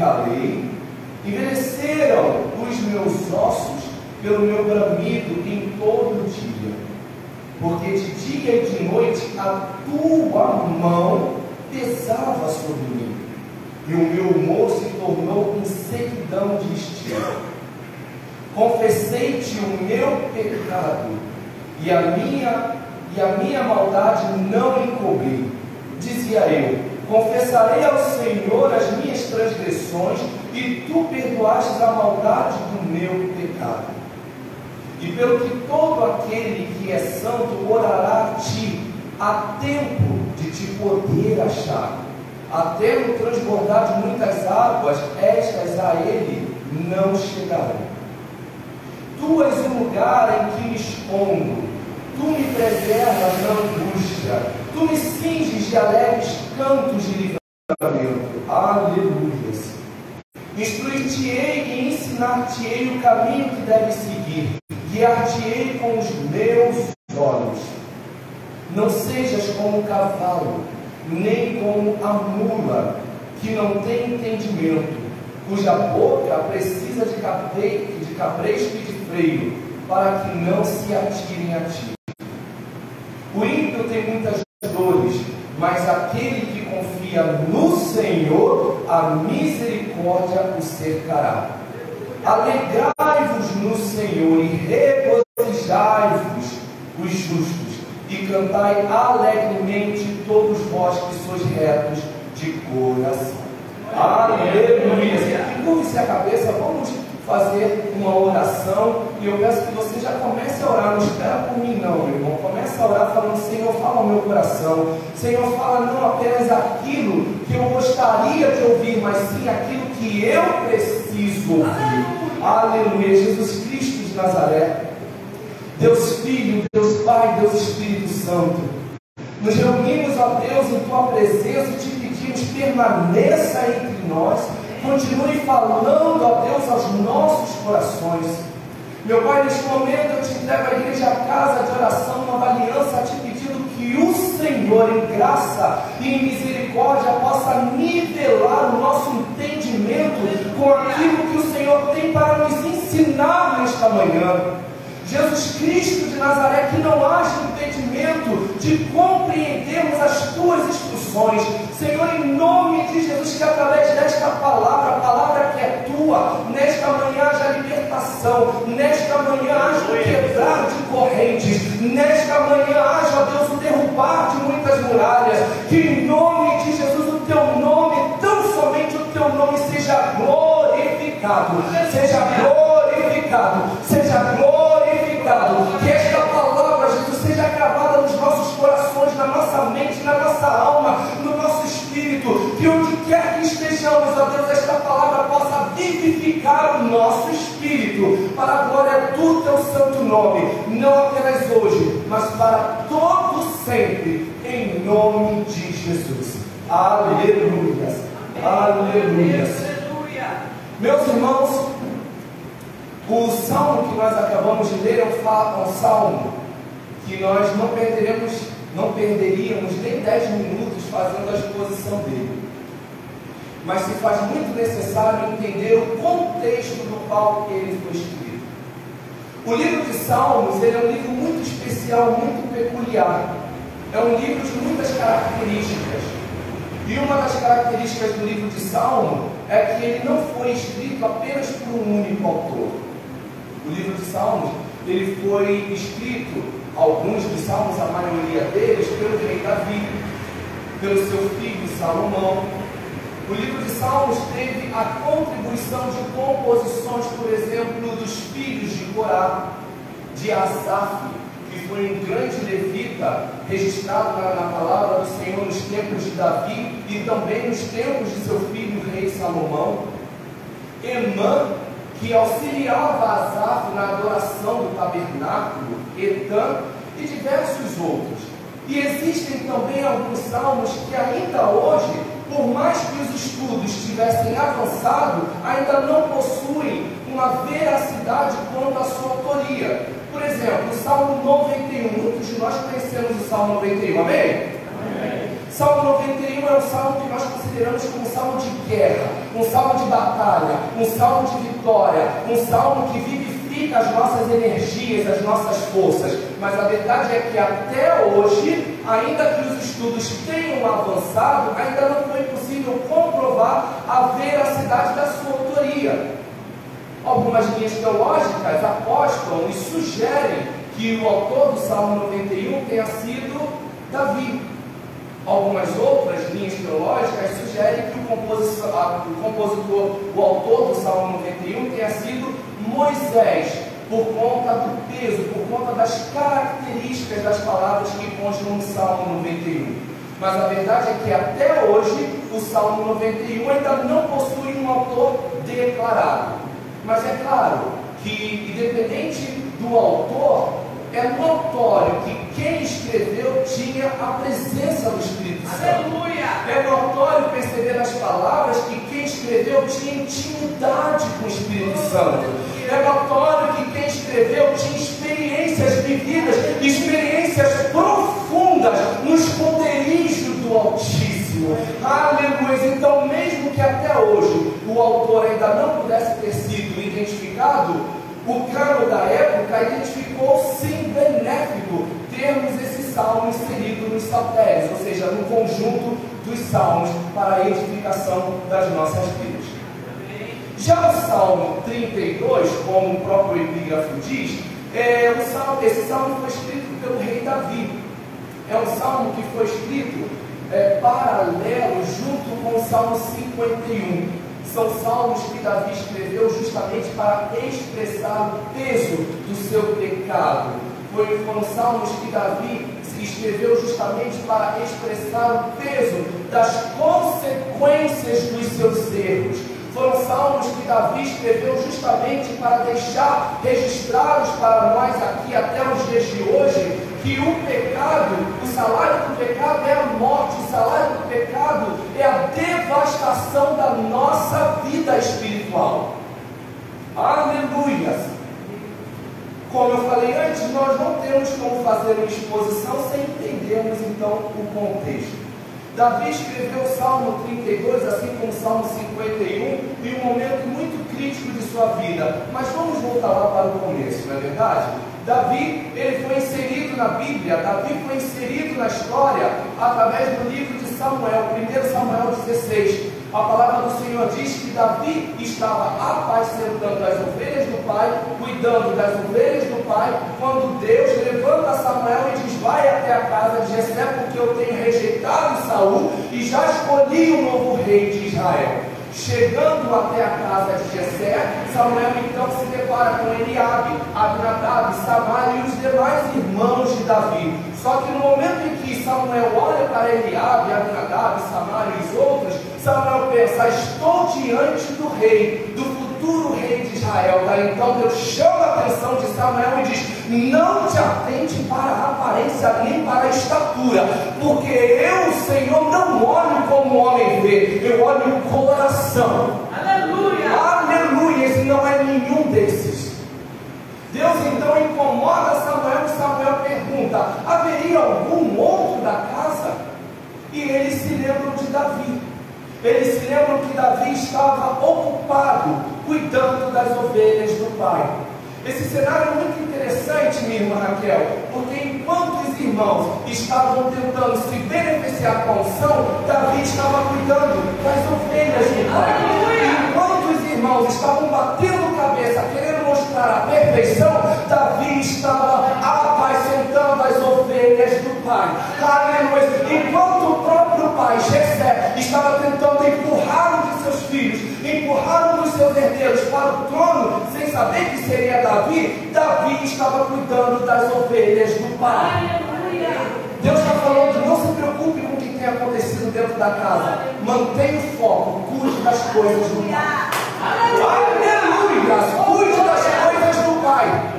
calei, envelheceram os meus ossos pelo meu bramido em todo o dia. Porque de dia e de noite a tua mão pesava sobre mim, e o meu humor se tornou em sequidão de estilo. Confessei-te o meu pecado, e a minha e a minha maldade não encobri. Dizia eu: Confessarei ao Senhor as minhas transgressões, e tu perdoaste a maldade do meu pecado. E pelo que todo aquele que é santo orará a ti, há tempo de te poder achar. Até no transbordar de muitas águas, estas a ele não chegarão. Tu és o lugar em que me escondo, tu me preservas na angústia, tu me cinges de alegres cantos de livramento. Aleluias. Instruir-te-ei e ensinar-te-ei o caminho que deve seguir, guiar-te-ei com os meus olhos. Não sejas como o cavalo, nem como a mula, que não tem entendimento, cuja boca precisa de, cabre, de e de freio, para que não se atirem a ti. O ímpio tem muitas dores, mas aquele que confia no Senhor, a misericórdia o cercará. Alegrai-vos no Senhor e regozijai-vos os justos, e cantai alegremente todos vós que sois retos de coração. Aleluia! Curve-se a cabeça, vamos fazer uma oração e eu peço que você já comece a orar, não espera por mim não, meu irmão. Comece a orar falando, Senhor, fala ao meu coração. Senhor, fala não apenas aquilo que eu gostaria de ouvir, mas sim aquilo que eu preciso ouvir. Aleluia. Jesus Cristo de Nazaré, Deus Filho, Deus Pai, Deus Espírito Santo. Nos reunimos, ó Deus, em tua presença e te pedimos, permaneça entre nós continue falando, ó Deus, aos nossos corações. Meu Pai, neste momento eu te entrego a igreja a casa de oração, uma aliança, te pedindo que o Senhor, em graça e em misericórdia, possa nivelar o nosso entendimento com aquilo que o Senhor tem para nos ensinar nesta manhã. Jesus Cristo de Nazaré, que não haja impedimento de compreendermos as tuas Senhor, em nome de Jesus, que através desta palavra, a palavra que é tua, nesta manhã haja libertação, nesta manhã haja o quebrar de correntes, nesta manhã haja, Deus, o derrubar de muitas muralhas. Que em nome de Jesus, o teu nome, tão somente o teu nome, seja glorificado, seja glorificado, seja glorificado que esta palavra, Jesus, seja gravada nos nossos corações, na nossa na nossa alma, no nosso espírito. Que onde quer que estejamos, ó Deus, esta palavra possa vivificar o nosso espírito para a glória do teu santo nome, não apenas hoje, mas para todo sempre, em nome de Jesus. Aleluia. Aleluia. Meus irmãos, o salmo que nós acabamos de ler é um, um salmo que nós não perderemos, não perderíamos nem 10 minutos fazendo a exposição dele. Mas se faz muito necessário entender o contexto do qual ele foi escrito. O livro de Salmos é um livro muito especial, muito peculiar. É um livro de muitas características. E uma das características do livro de Salmo é que ele não foi escrito apenas por um único autor. O livro de Salmos, ele foi escrito, alguns dos salmos, a maioria deles, pelo rei Davi, pelo seu filho Salomão. O livro de Salmos teve a contribuição de composições, por exemplo, dos filhos de Corá, de Asaf, que foi um grande levita registrado na, na, palavra do Senhor nos tempos de Davi e também nos tempos de seu filho rei Salomão. Emã, que auxiliava Asaf na adoração do tabernáculo, Etan e diversos outros. E existem também alguns salmos que ainda hoje, por mais que os estudos tivessem avançado, ainda não possuem uma veracidade quanto à sua autoria. Por exemplo, o Salmo 91, muitos de nós conhecemos o Salmo 91, amém? Salmo 91 é um salmo que nós consideramos como um salmo de guerra, um salmo de batalha, um salmo de vitória, um salmo que vivifica as nossas energias, as nossas forças. Mas a verdade é que até hoje, ainda que os estudos tenham avançado, ainda não foi possível comprovar a veracidade da sua autoria. Algumas linhas teológicas apostam e sugerem que o autor do Salmo 91 tenha sido Davi. Algumas outras linhas teológicas sugerem que o compositor, o, compositor, o autor do Salmo 91 tenha sido Moisés, por conta do peso, por conta das características das palavras que constam no Salmo 91. Mas a verdade é que até hoje o Salmo 91 ainda não possui um autor declarado. Mas é claro que, independente do autor, é notório que quem escreveu tinha a presença do Espírito Santo. Aleluia! É notório perceber nas palavras que quem escreveu tinha intimidade com o Espírito Santo. É notório que quem escreveu tinha experiências vividas, experiências profundas nos esconderijos do Altíssimo. Aleluia! Então, mesmo que até hoje o autor ainda não pudesse ter sido identificado, o cano da época identificou sim benéfico termos esse salmo inserido nos saltérios, ou seja, no conjunto dos salmos para a edificação das nossas vidas. Já o Salmo 32, como o próprio epígrafo diz, é um salmo, esse salmo foi escrito pelo rei Davi. É um salmo que foi escrito é, paralelo junto com o Salmo 51. São salmos que Davi escreveu justamente para expressar o peso do seu pecado. foram salmos que Davi escreveu justamente para expressar o peso das consequências dos seus erros. Foram salmos que Davi escreveu justamente para deixar registrados para nós aqui até os dias de hoje que o pecado, salário do pecado é a morte, o salário do pecado é a devastação da nossa vida espiritual. Aleluia! Como eu falei antes, nós não temos como fazer uma exposição sem entendermos então o contexto. Davi escreveu o Salmo 32, assim como o Salmo 51, em um momento muito crítico de sua vida. Mas vamos voltar lá para o começo, não é verdade? Davi, ele foi inserido na Bíblia, Davi foi inserido na história através do livro de Samuel, 1 Samuel 16. A palavra do Senhor diz que Davi estava apacentando as ovelhas do pai, cuidando das ovelhas do pai, quando Deus levanta Samuel e diz: Vai até a casa de Jessé, porque eu tenho rejeitado Saul e já escolhi o novo rei de Israel. Chegando até a casa de Jessé, Samuel então se depara com Eliabe, Abinadab, Samar e os demais irmãos de Davi. Só que no momento em que Samuel olha para Eliabe, Abinadab, Samar e os outros, Samuel pensa: estou diante do rei, do futuro rei de Israel. Daí então Deus chama a atenção de Samuel e diz: não te atente para a aparência nem para a estatura, porque eu, Senhor, não olho como o homem vê, eu olho o coração. Aleluia! Aleluia! Esse não é nenhum desses. Deus então incomoda Samuel e Samuel pergunta: haveria algum outro da casa? E eles se lembram de Davi. Eles se lembram que Davi estava ocupado cuidando das ovelhas do pai. Esse cenário é muito interessante, minha irmã Raquel, porque enquanto os irmãos estavam tentando se beneficiar com a unção, Davi estava cuidando das ovelhas do pai. Enquanto os irmãos estavam batendo cabeça, querendo mostrar a perfeição, Davi estava apacentando as ovelhas do pai. Aleluia. Enquanto o próprio pai, Jessé, estava tentando empurrar um de seus filhos, empurrar um dos seus herdeiros para o trono, saber que seria Davi, Davi estava cuidando das ovelhas do pai. Deus está falando, não se preocupe com o que tem acontecido dentro da casa. Mantenha o foco, cuide das coisas do pai. Aleluia! Cuide das coisas do pai.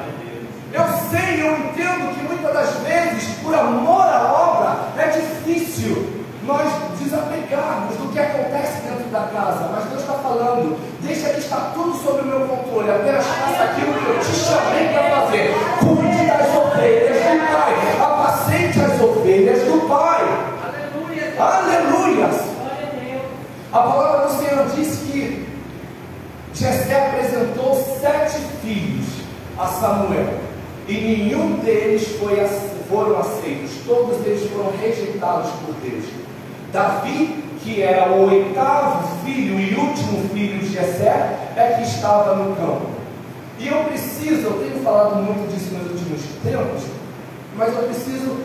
Eu sei, eu entendo que muitas das vezes, por amor à obra, é difícil nós desapegarmos do que acontece dentro da casa, mas Deus está falando, deixa que está tudo sob o meu controle, apenas faça aquilo que eu te chamei para fazer. Cuide das ovelhas do Pai, apacente as ovelhas do Pai. Aleluia. Aleluias. A palavra do Senhor diz que Jessé apresentou sete filhos a Samuel e nenhum deles foi, foram aceitos, todos eles foram rejeitados por Deus. Davi, que era o oitavo filho e último filho de Jessé, é que estava no campo. E eu preciso, eu tenho falado muito disso nos últimos tempos, mas eu preciso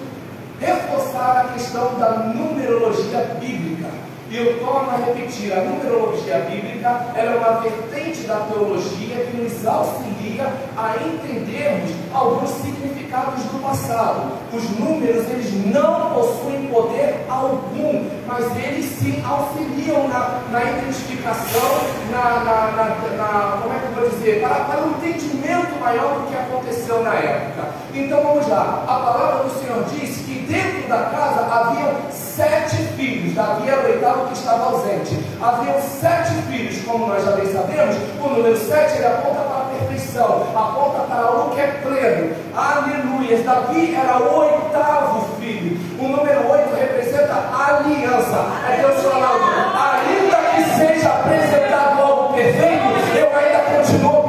reforçar a questão da numerologia bíblica. E eu torno a repetir, a numerologia bíblica é uma vertente da teologia que nos auxilia a entendermos alguns significados do passado. Os números, eles não possuem poder algum, mas eles se auxiliam na, na identificação, na, na, na, como é que eu vou dizer, para, para um entendimento maior do que aconteceu na época. Então vamos lá, a palavra do Senhor diz que dentro da casa haviam sete filhos, Davi era o oitavo que estava ausente. Haviam sete filhos, como nós já bem sabemos, o número sete ele aponta para a perfeição, aponta para algo que é pleno. Aleluia! Davi era o oitavo filho. O número oito representa aliança. É Deus falando, ainda que seja apresentado algo perfeito, eu ainda continuo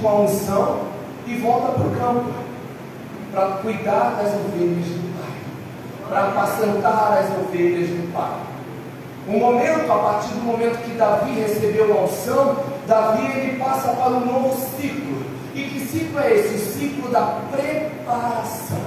com a unção e volta para o campo para cuidar das ovelhas do pai, para apacentar as ovelhas do pai. Um momento, a partir do momento que Davi recebeu a unção, Davi ele passa para um novo ciclo. E que ciclo é esse? O ciclo da preparação.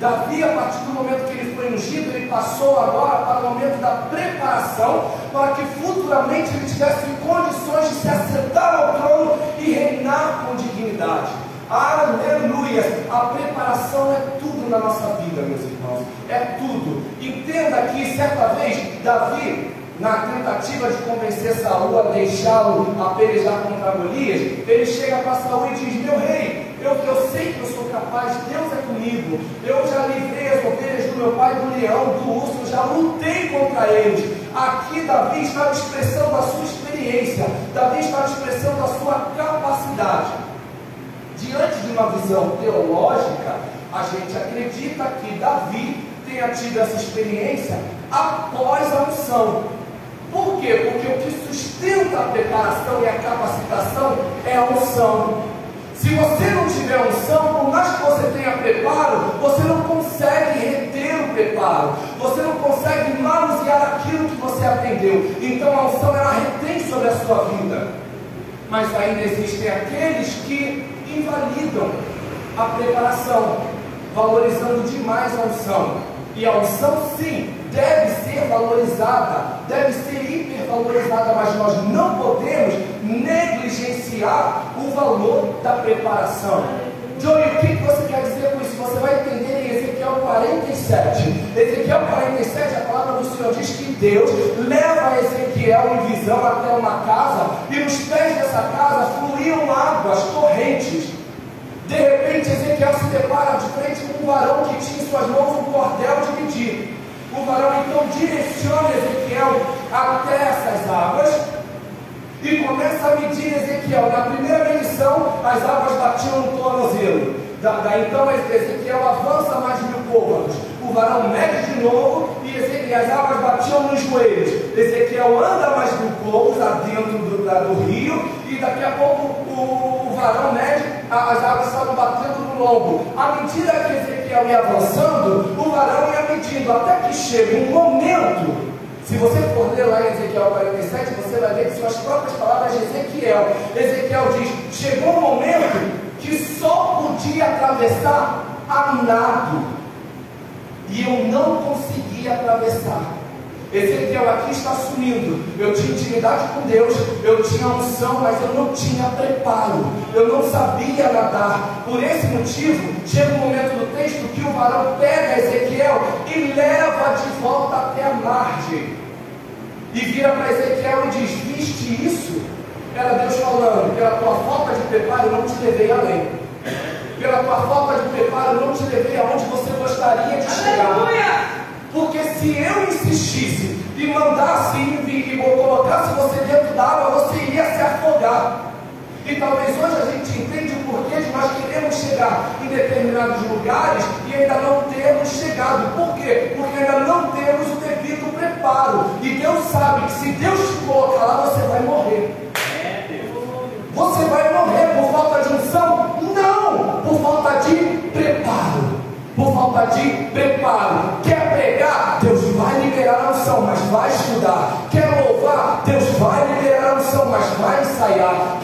Davi, a partir do momento que ele foi ungido, ele passou agora para o momento da preparação, para que futuramente ele tivesse condições de se assentar ao trono e reinar com dignidade. Aleluia! A preparação é tudo na nossa vida, meus irmãos. É tudo. Entenda que certa vez Davi, na tentativa de convencer Saul a deixá-lo a pelejar contra Golias, ele chega para Saul e diz: Meu rei, eu, eu sei que eu sou capaz, Deus é comigo. Eu já livrei as ovelhas do meu pai do leão, do urso, eu já lutei contra eles. Aqui Davi estava expressando a sua experiência, Davi estava expressando a sua capacidade. Diante de uma visão teológica, a gente acredita que Davi tenha tido essa experiência após a unção. Por quê? Porque o que sustenta a preparação e a capacitação é a unção. Se você não tiver unção, por mais que você tenha preparo, você não consegue preparo, você não consegue manusear aquilo que você aprendeu. Então a unção ela retém sobre a sua vida. Mas ainda existem aqueles que invalidam a preparação, valorizando demais a unção. E a unção, sim, deve ser valorizada, deve ser hipervalorizada, mas nós não podemos negligenciar o valor da preparação. Joey, o que você quer dizer com isso? Você vai entender Ezequiel 47. Ezequiel 47, a palavra do Senhor diz que Deus leva Ezequiel em visão até uma casa e nos pés dessa casa fluíam águas, correntes. De repente, Ezequiel se depara de frente com um varão que tinha em suas mãos um cordel de medir. O varão então direciona Ezequiel até essas águas e começa a medir Ezequiel. Na primeira medição, as águas batiam no tornozelo. Da, então Ezequiel avança mais mil côvados. O varão mede de novo e, as águas batiam nos joelhos. Ezequiel anda mais mil côvados adentro do, da, do rio e daqui a pouco o, o varão mede, as águas estavam batendo no lombo. À medida que Ezequiel ia avançando, o varão ia medindo até que chega um momento se você for ler lá em Ezequiel 47, você vai ver que são as próprias palavras de Ezequiel. Ezequiel diz: chegou um momento que só podia atravessar a nado, e eu não conseguia atravessar. Ezequiel aqui está assumindo. Eu tinha intimidade com Deus, eu tinha unção, mas eu não tinha preparo. Eu não sabia nadar. Por esse motivo, chega um momento do texto que o varão pega Ezequiel e leva de volta até a margem. E vira para Ezequiel e diz: Viste isso? Era Deus falando: Pela tua falta de preparo, eu não te levei além. Pela tua falta de preparo, eu não te levei aonde você gostaria de chegar. Porque se eu insistisse e mandasse e, colocasse você dentro da água, você iria se afogar. E talvez hoje a gente entende o porquê de nós queremos chegar em determinados lugares e ainda não temos chegado. Por quê? Porque ainda não temos o devido preparo. E Deus sabe que se Deus te colocar lá, você vai morrer. Você vai morrer por falta de unção? Não! Por falta de preparo. Por falta de preparo. Quer pregar? Deus vai liberar a unção, mas vai estudar. Quer louvar? Deus vai liberar a unção, mas vai ensaiar.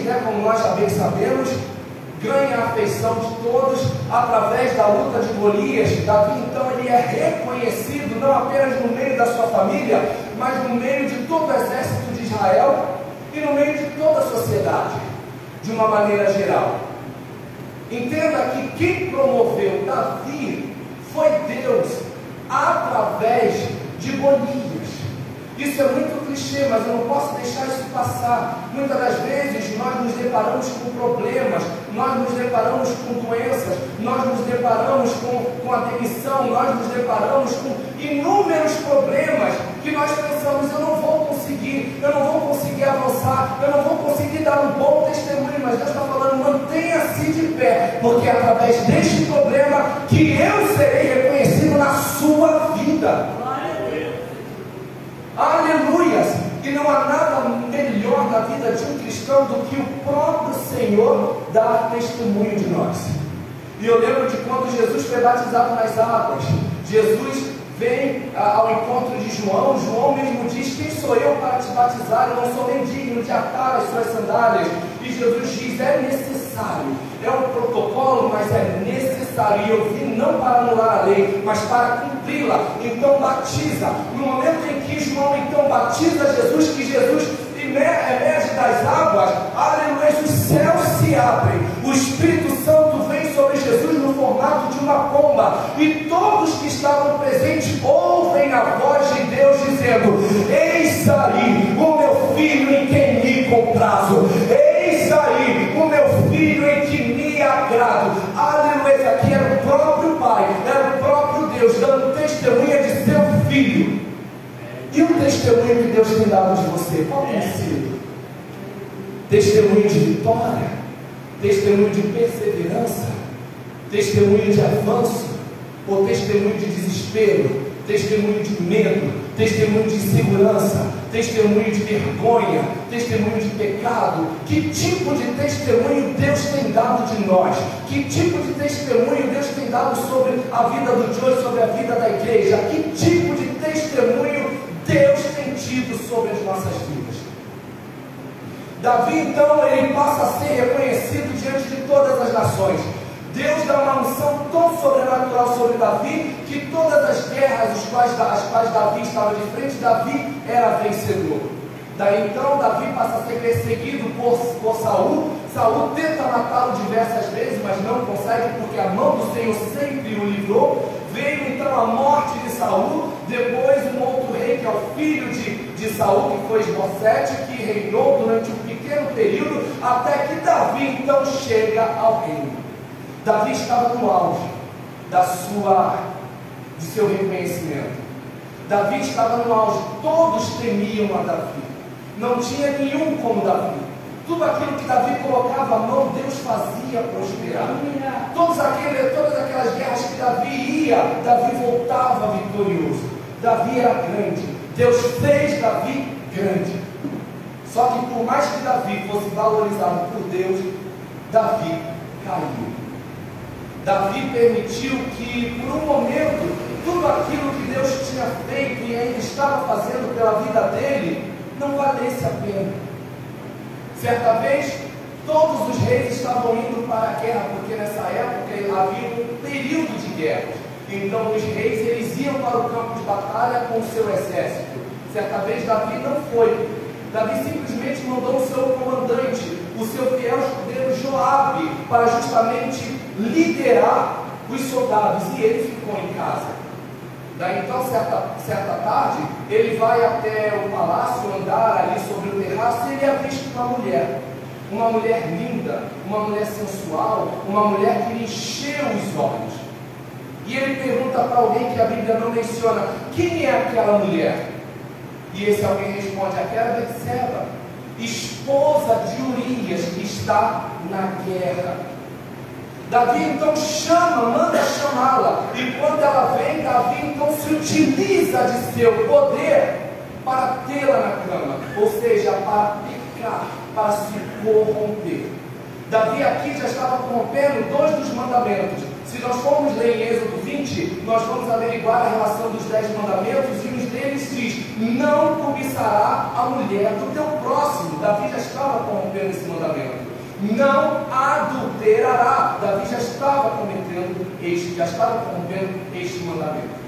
Né, como nós já bem sabemos, ganha a afeição de todos através da luta de Golias. Davi, então, ele é reconhecido não apenas no meio da sua família, mas no meio de todo o exército de Israel e no meio de toda a sociedade, de uma maneira geral. Entenda que quem promoveu Davi foi Deus através de Golias. Isso é muito clichê, mas eu não posso deixar isso passar. Muitas das vezes nós nos deparamos com problemas, nós nos deparamos com doenças, nós nos deparamos com, com a demissão, nós nos deparamos com inúmeros problemas que nós pensamos, eu não vou conseguir, eu não vou conseguir avançar, eu não vou conseguir dar um bom testemunho, mas Deus está falando, mantenha-se de pé, porque é através deste problema que eu serei reconhecido na sua vida. Aleluias! E não há nada melhor na vida de um cristão do que o próprio Senhor dar testemunho de nós. E eu lembro de quando Jesus foi batizado nas águas. Jesus vem ao encontro de João. João mesmo diz: Quem sou eu para te batizar? Eu não sou nem digno de atar as suas sandálias. E Jesus diz: É necessário. É um protocolo, mas é necessário. E eu vim não para anular a lei, mas para cumpri-la. Então batiza. No momento em que João então batiza Jesus, que Jesus emerge das águas, aleluia, os céus se abrem. O Espírito Santo vem sobre Jesus no formato de uma pomba. E todos que estavam presentes ouvem a voz de Deus dizendo: Eis aí o meu filho em quem me comprazo. E o testemunho que Deus tem dado de você, qual tem sido? Testemunho de vitória? Testemunho de perseverança, testemunho de avanço? Ou testemunho de desespero, testemunho de medo, testemunho de insegurança, testemunho de vergonha, testemunho de pecado. Que tipo de testemunho Deus tem dado de nós? Que tipo de testemunho Deus tem dado sobre a vida do Joe, sobre a vida da igreja? Que tipo de testemunho sobre as nossas vidas? Davi, então, ele passa a ser reconhecido diante de todas as nações. Deus dá uma unção tão sobrenatural sobre Davi que todas as guerras as quais, as quais Davi estava de frente, Davi era vencedor. Daí então Davi passa a ser perseguido por, por Saul. Saul tenta matá-lo diversas vezes, mas não consegue, porque a mão do Senhor sempre o livrou. Veio então a morte de Saul, depois um outro rei, que é o filho de, de Saul, que foi Esbocete, que reinou durante um pequeno período, até que Davi então chega ao reino. Davi estava no auge da sua, de seu reconhecimento. Davi estava no auge, todos temiam a Davi. Não tinha nenhum como Davi. Tudo aquilo que Davi colocava a mão, Deus fazia prosperar. Todos aquele, todas aquelas guerras que Davi ia, Davi voltava vitorioso. Davi era grande. Deus fez Davi grande. Só que por mais que Davi fosse valorizado por Deus, Davi caiu. Davi permitiu que, por um momento, tudo aquilo que Deus tinha feito e ainda estava fazendo pela vida dele não valesse a pena. Certa vez, todos os reis estavam indo para a guerra, porque nessa época havia um período de guerra. Então, os reis eles iam para o campo de batalha com o seu exército. Certa vez, Davi não foi. Davi simplesmente mandou o seu comandante, o seu fiel escudeiro Joabe, para justamente liderar os soldados e ele ficou em casa. Daí então, certa, certa tarde, ele vai até o palácio, andar ali sobre o terraço e ele é visto uma mulher. Uma mulher linda, uma mulher sensual, uma mulher que lhe encheu os olhos. E ele pergunta para alguém que a Bíblia não menciona: quem é aquela mulher? E esse alguém responde: aquela Betseba, esposa de Urias, que está na guerra. Davi então chama, manda chamá-la. E quando ela vem, Davi então se utiliza de seu poder para tê-la na cama, ou seja, para pecar, para se corromper. Davi aqui já estava corrompendo dois dos mandamentos. Se nós formos ler em Êxodo 20, nós vamos averiguar a relação dos dez mandamentos e um deles diz: Não cobiçará a mulher do teu próximo. Davi já estava corrompendo esse mandamento não adulterará. Davi já estava cometendo este, já estava cometendo este mandamento.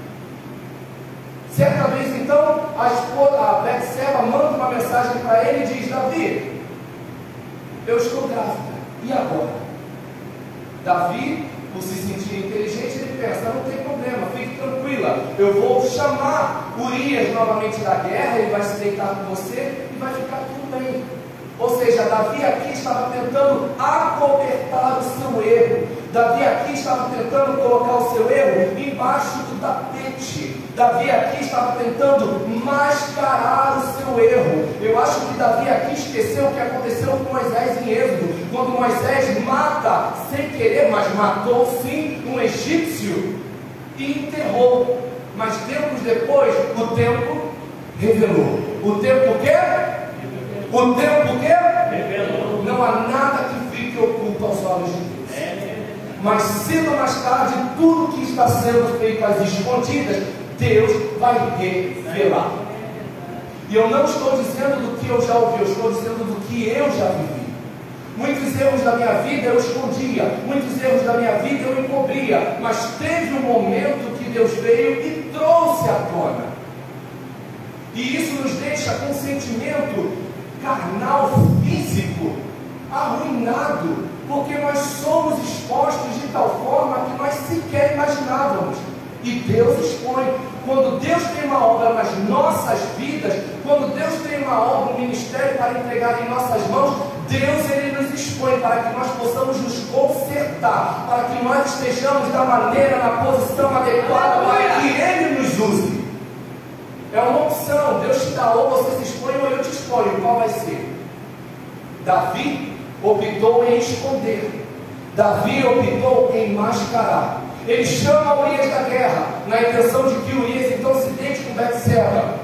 Certa vez então, a esposa, a Betseba manda uma mensagem para ele e diz: Davi, eu estou grávida. E agora? Davi, por se sentir inteligente, ele pensa: não tem problema, fique tranquila. Eu vou chamar Urias novamente da guerra, ele vai se deitar com você e vai ficar tudo bem. Ou seja, Davi aqui estava tentando acobertar o seu erro. Davi aqui estava tentando colocar o seu erro embaixo do tapete. Davi aqui estava tentando mascarar o seu erro. Eu acho que Davi aqui esqueceu o que aconteceu com Moisés em Êxodo, quando Moisés mata sem querer, mas matou sim um egípcio e enterrou. Mas tempos depois, o tempo revelou. O tempo o quê? O tempo que não há nada que fique oculto aos olhos de Deus. Mas cedo ou mais tarde, tudo que está sendo feito às escondidas, Deus vai revelar. E eu não estou dizendo do que eu já ouvi, eu estou dizendo do que eu já vivi. Muitos erros da minha vida eu escondia, muitos erros da minha vida eu encobria, mas teve um momento que Deus veio e trouxe à tona. E isso nos deixa com um sentimento carnal, físico, arruinado, porque nós somos expostos de tal forma que nós sequer imaginávamos. E Deus expõe. Quando Deus tem uma obra nas nossas vidas, quando Deus tem uma obra, um ministério para entregar em nossas mãos, Deus ele nos expõe para que nós possamos nos consertar, para que nós estejamos da maneira, na posição adequada, para que Ele nos use. É uma opção. Deus te dá ou você se expõe ou eu te exponho. Qual vai ser? Davi optou em esconder. Davi optou em mascarar. Ele chama Urias da guerra, na intenção de que Urias então se deite com Betseba.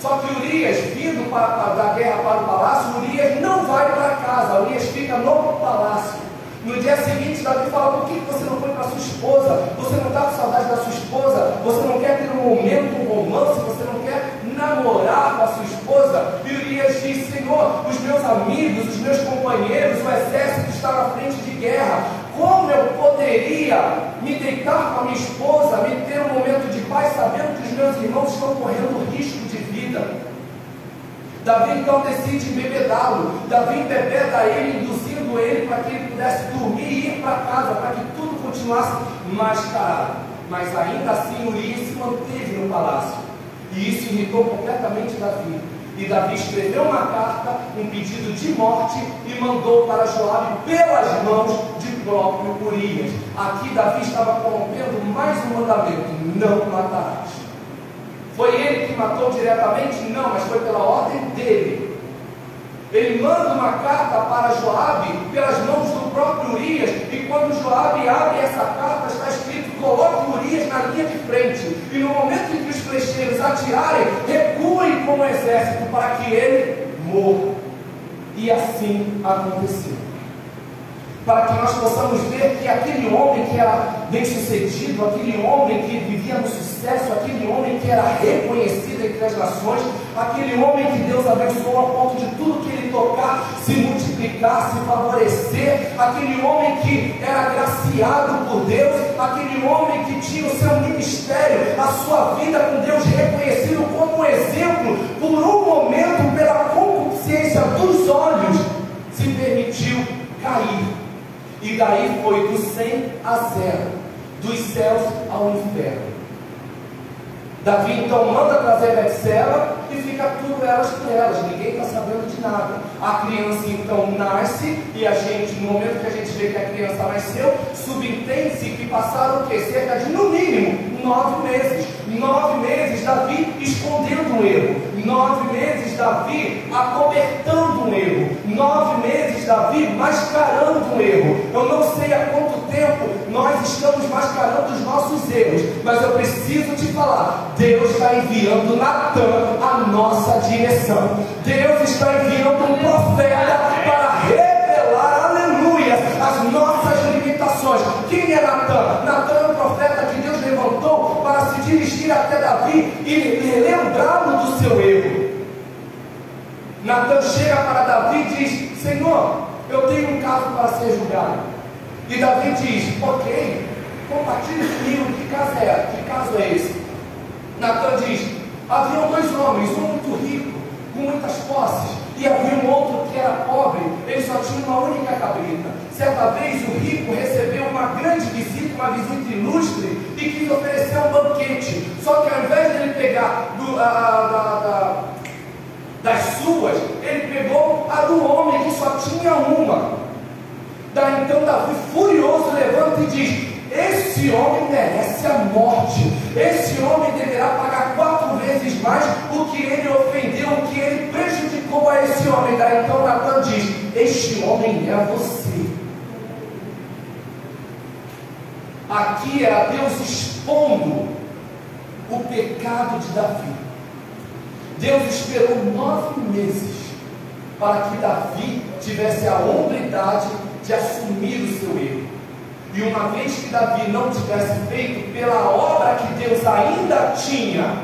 Só que Urias, vindo para, para, da guerra para o palácio, Urias não vai para casa, Urias fica no palácio. No dia seguinte, Davi fala: por que você não foi para sua esposa? Você não está com saudade da sua esposa? Você não quer ter um momento, um romance? Você não quer namorar com a sua esposa? E Urias diz: Senhor, os meus amigos, os meus companheiros, o exército está na frente de guerra. Como eu poderia me deitar com a minha esposa, me ter um momento de paz, sabendo que os meus irmãos estão correndo risco de vida? Davi então decide embebedá-lo. Davi embebeda ele, induzindo ele para que ele pudesse dormir e ir para casa, para que tudo continuasse mascarado. Mas ainda assim Urias se manteve no palácio. E isso irritou completamente Davi. E Davi escreveu uma carta, um pedido de morte, e mandou para Joabe pelas mãos de próprio Urias. Aqui Davi estava corrompendo mais um mandamento: não matarás. Foi ele que matou diretamente? Não, mas foi pela ordem dele. Ele manda uma carta para Joabe pelas mãos do próprio Urias, e quando Joabe abre essa carta, está escrito: coloque Urias na linha de frente, e no momento em que os flecheiros atirarem, recuem com o exército para que ele morra. E assim aconteceu para que nós possamos ver que aquele homem que era bem sucedido, aquele homem que vivia no sucesso, aquele homem que era reconhecido entre as nações, aquele homem que Deus abençoou a ponto de tudo que ele tocar se multiplicar, se favorecer, aquele homem que era graciado por Deus, aquele homem que tinha o seu ministério, a sua vida com Deus reconhecido como exemplo, por um momento, pela consciência dos olhos, se permitiu cair. E daí foi do 100 a 0, dos céus ao inferno. Davi então manda trazer Betseba e fica tudo elas com elas, ninguém está sabendo de nada. A criança então nasce e a gente, no momento que a gente vê que a criança nasceu, subentende-se que passaram o quê? Cerca de no mínimo nove meses. Nove meses Davi escondendo um erro. Nove meses Davi acobertando um erro. Nove meses Davi mascarando um erro. Eu não sei há quanto tempo nós estamos mascarando os nossos erros, mas eu preciso te falar: Deus está enviando Natan à nossa direção. Deus está enviando um profeta para revelar, aleluia, as nossas limitações. Quem é Natan? Natan é um profeta que Deus levantou para se dirigir até Davi e lembrá-lo do seu erro. Natan chega para Davi e diz: Senhor, eu tenho um caso para ser julgado. E Davi diz: Ok, compartilhe comigo que caso é, que caso é esse. Natan diz: Havia dois homens, um muito rico, com muitas posses, e havia um outro que era pobre, ele só tinha uma única cabrita. Certa vez o rico recebeu uma grande visita, uma visita ilustre, e quis oferecer um banquete. Só que ao invés de ele pegar do, a, a, das suas, ele pegou a do homem que só tinha uma. Daí então Davi, furioso, levanta e diz: esse homem merece a morte. Esse homem deverá pagar quatro vezes mais o que ele ofendeu, o que ele prejudicou a esse homem. Daí então Natan diz: Este homem é você. Aqui era Deus expondo o pecado de Davi. Deus esperou nove meses para que Davi tivesse a hombridade de assumir o seu erro. E uma vez que Davi não tivesse feito pela obra que Deus ainda tinha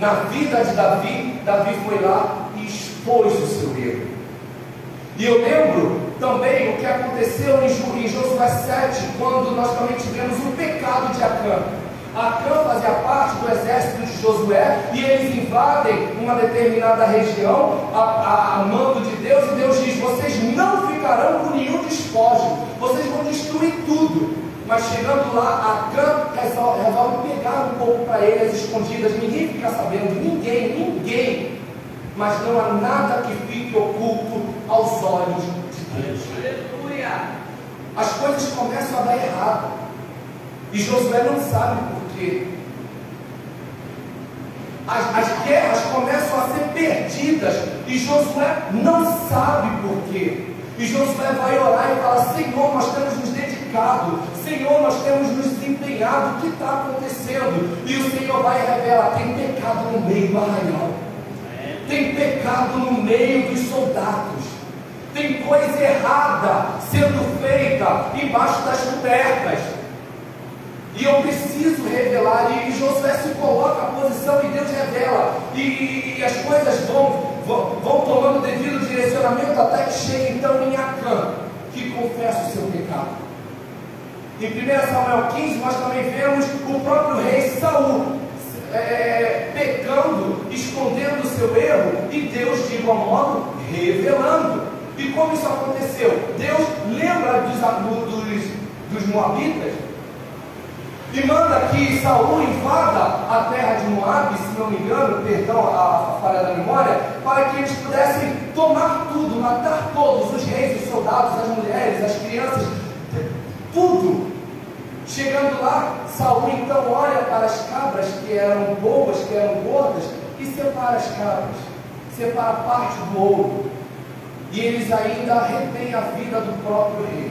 na vida de Davi, Davi foi lá e expôs o seu erro. E eu lembro também o que aconteceu em Josué 7, quando nós também tivemos o pecado de Acã. Acã fazia parte do exército de Josué e eles invadem uma determinada região a, a, a, mando de Deus e Deus diz: vocês não ficarão com nenhum despojo, vocês vão destruir tudo. Mas chegando lá, Acã resolve, resolve pegar um pouco para ele as escondidas, ninguém fica sabendo, ninguém, ninguém. Mas não há nada que fique oculto aos olhos! As coisas começam a dar errado. E Josué não sabe por quê. As, as guerras começam a ser perdidas e Josué não sabe por quê. E Josué vai orar e fala: Senhor, nós temos nos dedicado, Senhor, nós temos nos empenhado, o que está acontecendo? E o Senhor vai e revela: tem pecado no meio do arraial, tem pecado no meio dos soldados, tem coisa errada sendo feita embaixo das cobertas. E eu preciso revelar, e Josué se coloca à posição e Deus revela, e, e as coisas vão, vão, vão tomando devido direcionamento até que chegue então em Acã, que confessa o seu pecado. Em 1 Samuel 15, nós também vemos o próprio rei Saul é, pecando, escondendo o seu erro, e Deus, de igual modo, revelando. E como isso aconteceu? Deus lembra dos, dos, dos Moabitas e manda que Saul invada a terra de Moab, se não me engano, perdão a, a falha da memória, para que eles pudessem tomar tudo, matar todos, os reis, os soldados, as mulheres, as crianças, tudo. Chegando lá, Saul então olha para as cabras que eram boas, que eram gordas, e separa as cabras, separa parte do ouro. E eles ainda retêm a vida do próprio rei.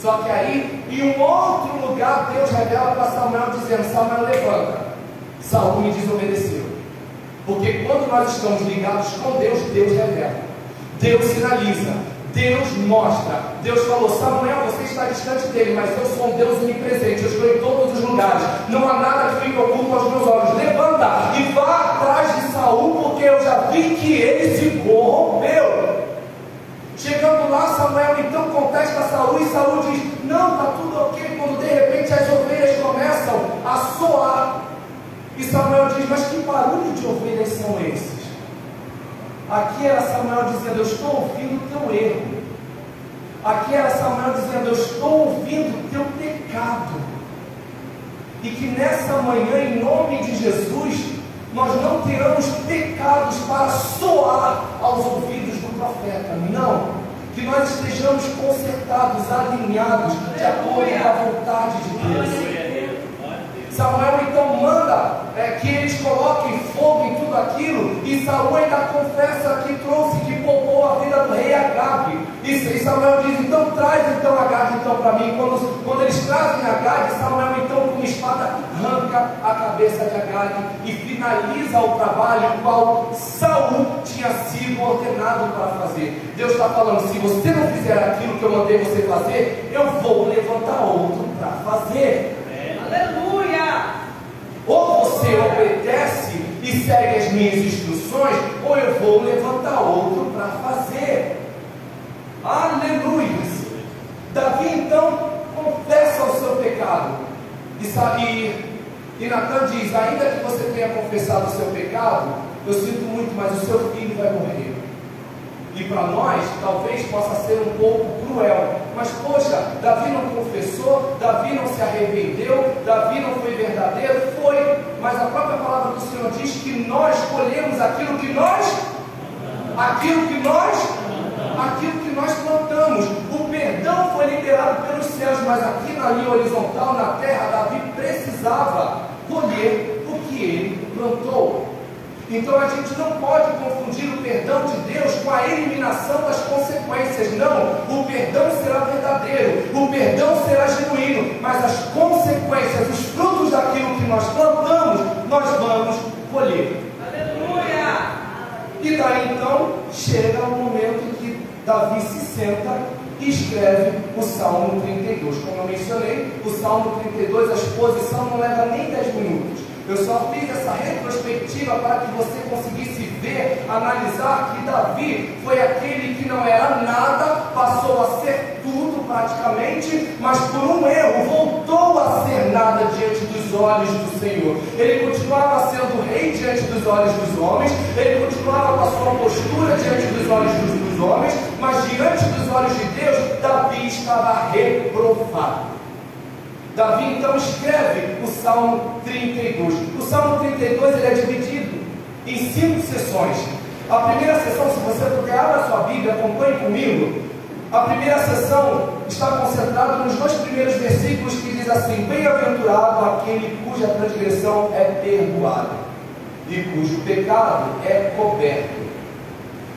Só que aí, em um outro lugar, Deus revela para Samuel dizendo: Samuel, levanta. Saul me desobedeceu. Porque quando nós estamos ligados com Deus, Deus revela. Deus sinaliza. Deus mostra. Deus falou: Samuel, você está distante dele, mas eu sou um Deus onipresente. Eu estou em todos os lugares. Não há nada que fique oculto aos meus olhos. Levanta e vá atrás de Saul, porque eu já vi que ele se corrompeu. Chegando lá, Samuel então contesta a Saul e Saul diz: Não, está tudo ok. Quando de repente as ovelhas começam a soar. E Samuel diz: Mas que barulho de ovelhas são esses? Aqui era Samuel dizendo: Eu estou ouvindo o teu erro. Aqui era Samuel dizendo: Eu estou ouvindo o teu pecado. E que nessa manhã, em nome de Jesus, nós não tenhamos pecados para soar aos ouvidos profeta. Não. Que nós estejamos consertados, alinhados, de acordo com a vontade de Deus. Samuel então manda é, que eles coloquem fogo em tudo aquilo, e Saul ainda confessa que trouxe, que poupou a vida do rei Agabe. E, Samuel diz: então traz então Agag então para mim. Quando, quando eles trazem Agag, Samuel então com uma espada arranca a cabeça de Agag e finaliza o trabalho qual Saul tinha sido ordenado para fazer. Deus está falando: se você não fizer aquilo que eu mandei você fazer, eu vou levantar outro para fazer. Aleluia! Ou você obedece e segue as minhas instruções, ou eu vou levantar outro para fazer. Aleluia! Davi então confessa o seu pecado. E, e, e Natan diz: ainda que você tenha confessado o seu pecado, eu sinto muito, mas o seu filho vai morrer. E para nós, talvez possa ser um pouco cruel. Mas, poxa, Davi não confessou, Davi não se arrependeu, Davi não foi verdadeiro, foi. Mas a própria palavra do Senhor diz que nós colhemos aquilo que nós, aquilo que nós, aquilo nós plantamos. O perdão foi liberado pelos céus, mas aqui na linha horizontal, na terra, Davi precisava colher o que ele plantou. Então a gente não pode confundir o perdão de Deus com a eliminação das consequências. Não, o perdão será verdadeiro, o perdão será genuíno, mas as consequências, os frutos daquilo que nós plantamos, nós vamos colher. Aleluia! E daí então chega o momento que Davi se senta e escreve o Salmo 32. Como eu mencionei, o Salmo 32, a exposição não leva nem 10 minutos. Eu só fiz essa retrospectiva para que você conseguisse ver, analisar que Davi foi aquele que não era nada, passou a ser tudo praticamente, mas por um erro voltou a ser nada diante dos olhos do Senhor. Ele continuava sendo rei diante dos olhos dos homens, ele continuava com a sua postura diante dos olhos dos, dos homens, mas diante dos olhos de Deus, Davi estava reprovado. Davi então escreve o Salmo 32. O Salmo 32 ele é dividido em cinco sessões. A primeira sessão, se você puder, abra sua Bíblia, acompanhe comigo. A primeira sessão está concentrada nos dois primeiros versículos que diz assim: Bem-aventurado aquele cuja transgressão é perdoada e cujo pecado é coberto.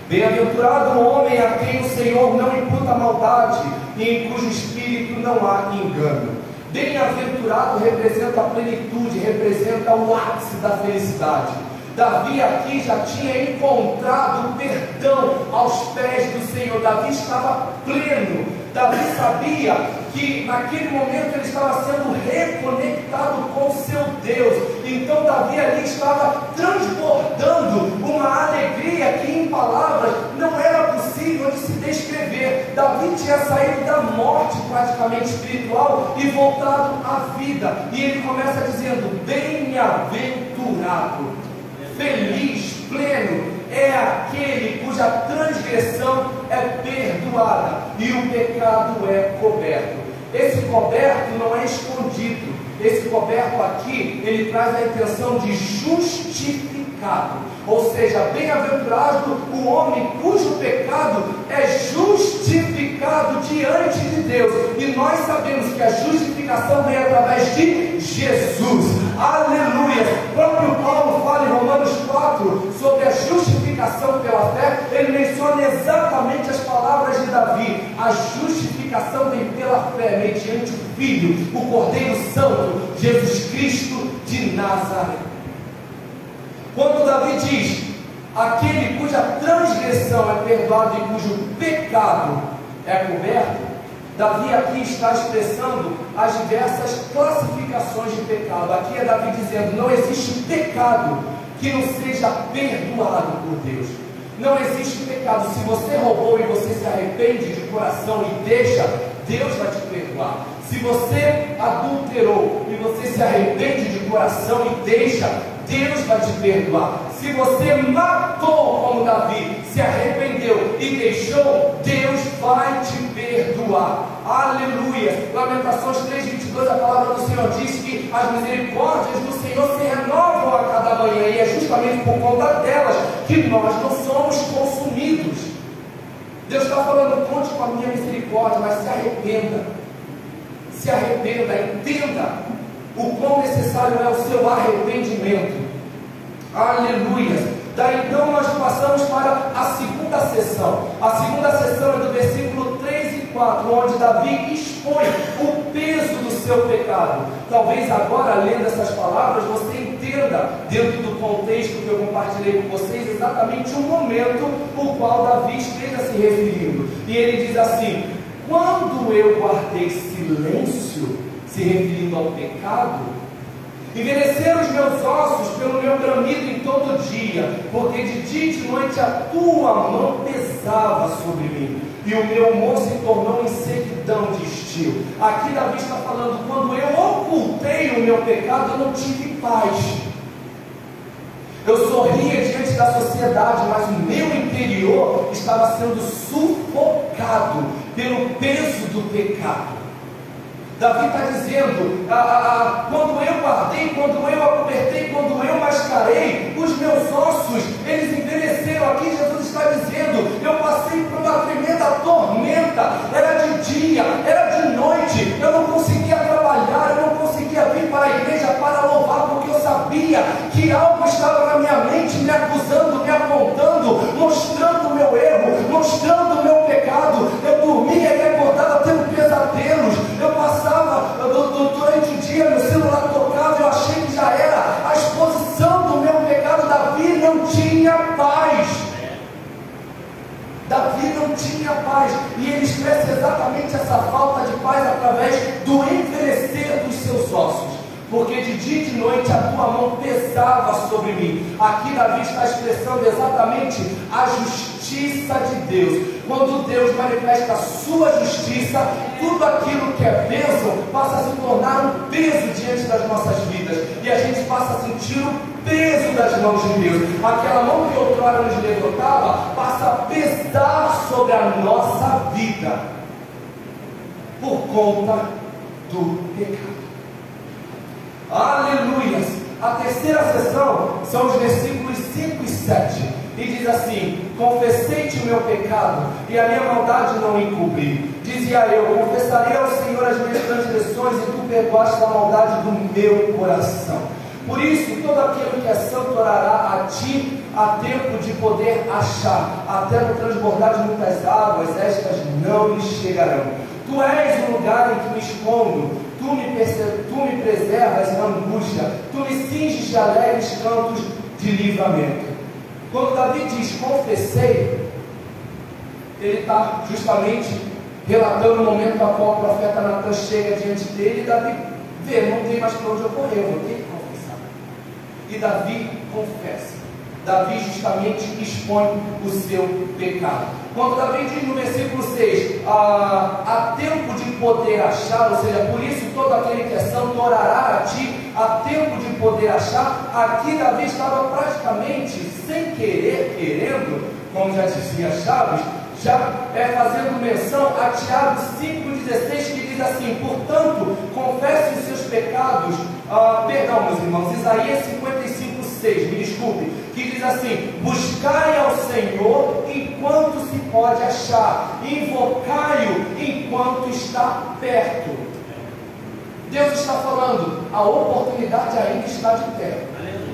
Bem-aventurado o homem a quem o Senhor não imputa maldade e em cujo espírito não há engano. Bem-aventurado representa a plenitude, representa o ápice da felicidade. Davi aqui já tinha encontrado perdão aos pés do Senhor. Davi estava pleno. Davi sabia que naquele momento ele estava sendo reconectado. Então Davi ali estava transbordando uma alegria que em palavras não era possível de se descrever. Davi tinha saído da morte praticamente espiritual e voltado à vida. E ele começa dizendo: Bem-aventurado feliz, pleno, é aquele cuja transgressão é perdoada e o pecado é coberto. Esse coberto não é escondido. Esse coberto aqui, ele traz a intenção de justificado. Ou seja, bem-aventurado o homem cujo pecado é justificado diante de Deus. E nós sabemos que a justificação vem através de Jesus. Aleluia! O próprio Paulo fala em Romanos 4 sobre a justificação pela fé. Ele menciona exatamente as palavras de Davi. A justificação vem pela fé, mediante o Filho, o Cordeiro Santo, Jesus Cristo de Nazaré. Quando Davi diz: aquele cuja transgressão é perdoada e cujo pecado é coberto, Davi aqui está expressando as diversas classificações de pecado. Aqui é Davi dizendo: não existe pecado que não seja perdoado por Deus. Não existe pecado. Se você roubou e você se arrepende de coração e deixa, Deus vai te perdoar. Se você adulterou e você se arrepende de coração e deixa, Deus vai te perdoar. Se você matou como Davi, se arrependeu e deixou, Deus vai te perdoar. Aleluia. Lamentações 3:22, a palavra do Senhor diz que as misericórdias do Senhor se renovam a cada manhã e é justamente por conta delas que nós não somos consumidos. Deus está falando, conte com a minha misericórdia, mas se arrependa. Se arrependa, entenda o quão necessário é o seu arrependimento. Aleluia. Daí então nós passamos para a segunda sessão. A segunda sessão é do versículo 3 e 4, onde Davi expõe o peso do seu pecado. Talvez agora, lendo essas palavras, você entenda, dentro do contexto que eu compartilhei com vocês, exatamente o momento o qual Davi esteja se referindo. E ele diz assim: Quando eu guardei silêncio, se referindo ao pecado, envelheceram os meus ossos pelo meu bramido em todo dia, porque de dia e de noite a tua mão pesava sobre mim, e o meu humor se tornou em sequidão de estio. Aqui Davi está falando, quando eu ocultei o meu pecado, eu não tive paz. Eu sorria diante da sociedade, mas o meu interior estava sendo sufocado pelo peso do pecado. Davi está dizendo: ah, ah, ah, quando eu guardei, quando eu acobertei, quando eu mascarei, os meus ossos, eles envelheceram. Aqui Jesus era de dia, era de noite, eu não conseguia trabalhar, eu não conseguia vir para a igreja para louvar, porque eu sabia que algo estava na minha mente me acusando, me apontando, mostrando o meu erro, mostrando o meu pecado. Eu dormia e acordava tendo pesadelos, eu passava durante o dia, meu celular tocava, eu achei que já era tinha paz. E ele expressa exatamente essa falta de paz através do envelhecer dos seus ossos porque de dia e de noite a tua mão pesava sobre mim. Aqui Davi está expressando exatamente a justiça de Deus. Quando Deus manifesta a sua justiça, tudo aquilo que é bênção passa a se tornar um peso diante das nossas vidas. E a gente passa a sentir o peso das mãos de Deus. Aquela mão que outrora nos levantava passa a pesar sobre a nossa vida por conta do pecado. Aleluias! A terceira sessão são os versículos 5 e 7. E diz assim: Confessei-te o meu pecado, e a minha maldade não encobri. Dizia eu: Confessarei ao Senhor as minhas transgressões, e tu perdoaste a maldade do meu coração. Por isso, todo aquele que é santo orará a ti há tempo de poder achar, até no transbordar de muitas águas, estas não lhe chegarão. Tu és o lugar em que me escondo, tu me, tu me preservas na angústia, tu me cinges de alegres cantos de livramento. Quando Davi diz confessei, ele está justamente relatando o momento a qual o profeta Natan chega diante dele e Davi vê, não tem mais para onde eu correr, eu vou ter que confessar. E Davi confessa. Davi justamente expõe o seu pecado. Quando Davi diz no versículo 6, ah, há tempo de poder achar, ou seja, por isso todo aquele que é santo orará a ti, há tempo de poder achar, aqui Davi estava praticamente sem querer, querendo, como já dizia Chaves, já é fazendo menção a Tiago 5,16 que diz assim: portanto, confesse os seus pecados, ah, perdão, meus irmãos, Isaías 55, 6, me desculpe, que diz assim: buscai ao Senhor enquanto se pode achar, invocai-o enquanto está perto. Deus está falando, a oportunidade ainda está de pé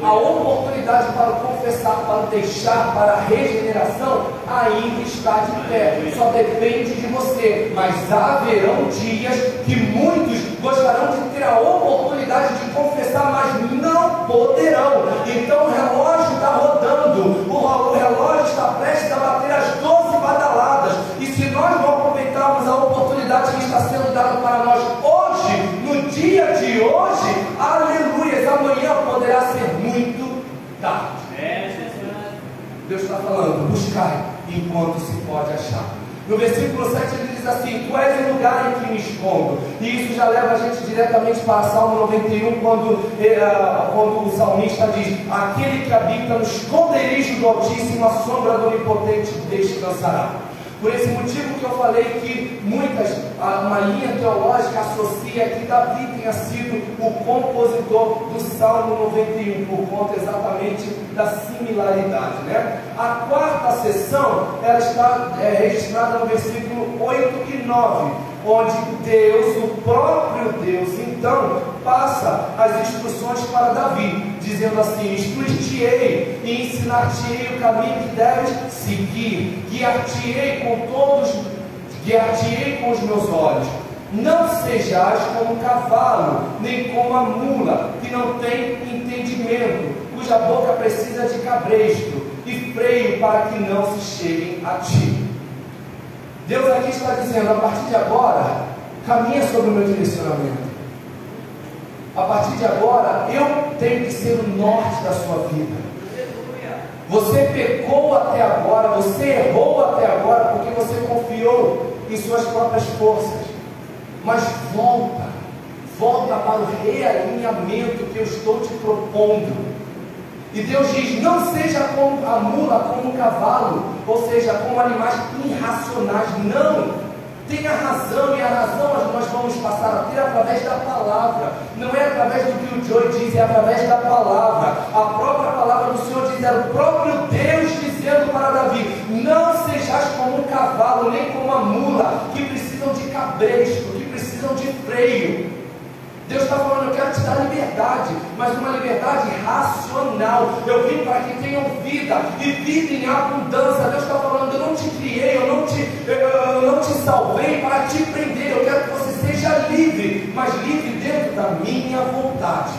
a oportunidade para confessar, para deixar, para a regeneração ainda está de pé. Só depende de você. Mas haverão dias que muitos gostarão de ter a oportunidade de confessar, mas não poderão. Então o relógio está rodando, o relógio está prestes a bater as 12 badaladas. E se nós não aproveitarmos a oportunidade que está sendo dada para nós hoje, no dia de hoje, aleluia, amanhã poderá ser muito tarde. Deus está falando, buscai enquanto se pode achar. No versículo 7 ele diz assim: Tu és o lugar em que me escondo. E isso já leva a gente diretamente para Salmo 91, quando, eh, quando o salmista diz: Aquele que habita no esconderijo do Altíssimo, a sombra do Onipotente descansará. Por esse motivo que eu falei que muitas, uma linha teológica associa que Davi tenha sido o compositor do Salmo 91, por conta exatamente da similaridade. Né? A quarta sessão ela está é, registrada no versículo 8 e 9, onde Deus, o próprio Deus, então passa as instruções para Davi dizendo assim: Instruir-te-ei e ensinar-te-ei o caminho que deves seguir, guiar-te-ei com todos, guiar-te-ei com os meus olhos. Não sejais como um cavalo, nem como a mula, que não tem entendimento, cuja boca precisa de cabresto e freio para que não se cheguem a ti. Deus aqui está dizendo: a partir de agora, caminha sobre o meu direcionamento. A partir de agora, eu tenho que ser o norte da sua vida. Você pecou até agora, você errou até agora porque você confiou em suas próprias forças. Mas volta, volta para o realinhamento que eu estou te propondo. E Deus diz: não seja como a mula, como o cavalo, ou seja, como animais irracionais. Não, Tenha razão, e a razão nós vamos passar a ter através da palavra. Não é através do que o Joy diz, é através da palavra. A própria palavra do Senhor diz, era o próprio Deus dizendo para Davi: Não sejais como um cavalo, nem como uma mula, que precisam de cabresto, que precisam de freio. Deus está falando, eu quero te dar liberdade, mas uma liberdade racional. Eu vim para que tenham vida e vida em abundância. Deus está falando, eu não te criei, eu não te, eu não te salvei para te prender. Eu quero que você seja livre, mas livre dentro da minha vontade.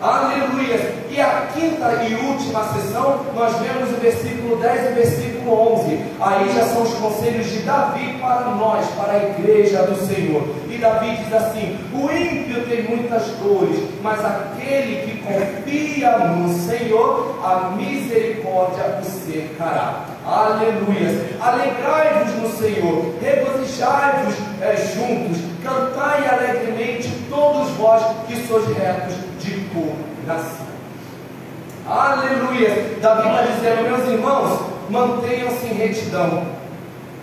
Aleluia. E a quinta e última sessão, nós vemos o versículo 10 e o versículo 11. Aí já são os conselhos de Davi para nós, para a igreja do Senhor. E Davi diz assim: O ímpio tem muitas dores, mas aquele que confia no Senhor, a misericórdia o cercará. Aleluia. Alegrai-vos no Senhor, regozijai-vos é, juntos, cantai alegremente todos vós que sois retos de coração. Aleluia. Davi está dizendo, meus irmãos, mantenham-se em retidão.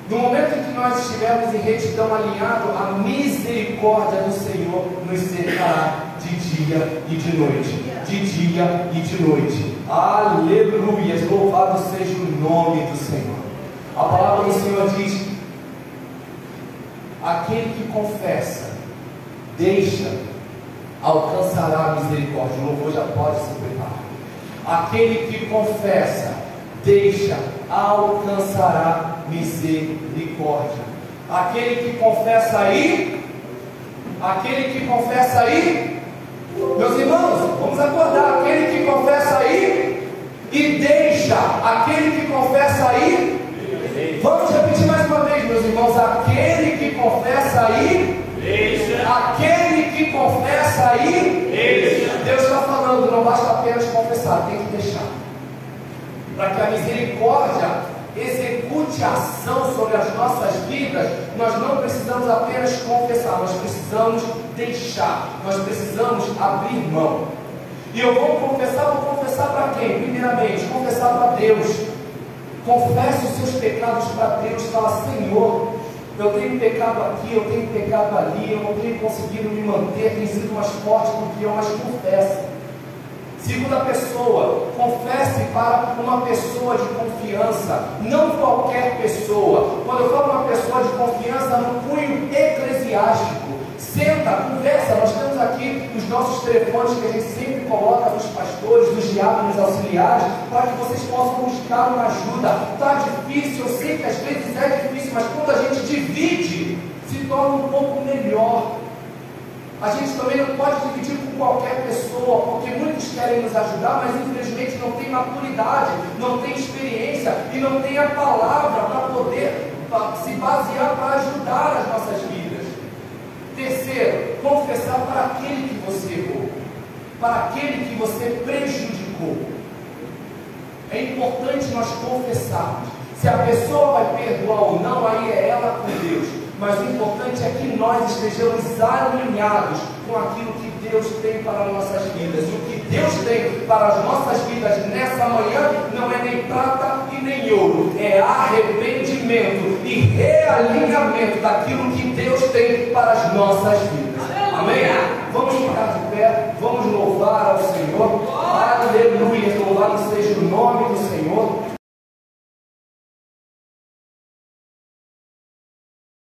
No momento em que nós estivermos em retidão alinhado, a misericórdia do Senhor nos cercará de dia e de noite. De dia e de noite. Aleluia. Louvado seja o nome do Senhor. A palavra do Senhor diz: aquele que confessa, deixa, alcançará a misericórdia. O louvor já pode se preparar. Aquele que confessa, deixa, alcançará misericórdia. Aquele que confessa aí, aquele que confessa aí, meus irmãos, vamos acordar. Aquele que confessa aí e deixa, aquele que confessa aí, vamos repetir mais uma vez, meus irmãos. Aquele que confessa aí, deixa, aquele que confessa aí. Deus está falando, não basta apenas confessar, tem que deixar, para que a misericórdia execute a ação sobre as nossas vidas, nós não precisamos apenas confessar, nós precisamos deixar, nós precisamos abrir mão. E eu vou confessar, vou confessar para quem? Primeiramente, confessar para Deus. Confesse os seus pecados para Deus, fala, Senhor, eu tenho pecado aqui, eu tenho pecado ali, eu não tenho conseguido me manter, tenho sido mais forte do que eu, mas confessa. Segunda pessoa, confesse para uma pessoa de confiança, não qualquer pessoa. Quando eu falo uma pessoa de confiança, no cunho eclesiástico. Senta, conversa. Nós temos aqui os nossos telefones que a gente sempre coloca nos pastores, nos diáconos auxiliares, para que vocês possam buscar uma ajuda. Está difícil, eu sei que às vezes é difícil, mas quando a gente divide, se torna um pouco melhor. A gente também não pode dividir com qualquer pessoa, porque muitos querem nos ajudar, mas infelizmente não tem maturidade, não tem experiência e não tem a palavra para poder se basear para ajudar as nossas vidas. Terceiro, confessar para aquele que você errou, para aquele que você prejudicou. É importante nós confessarmos. Se a pessoa vai perdoar ou não, aí é ela com Deus. Mas o importante é que nós estejamos alinhados com aquilo que Deus tem para nossas vidas. E o que Deus tem para as nossas vidas nessa manhã não é nem prata e nem ouro, é arrependimento e realinhamento daquilo que Deus tem para as nossas vidas. Amém? Vamos ficar de pé, vamos louvar ao Senhor. Aleluia, louvado seja o nome do Senhor.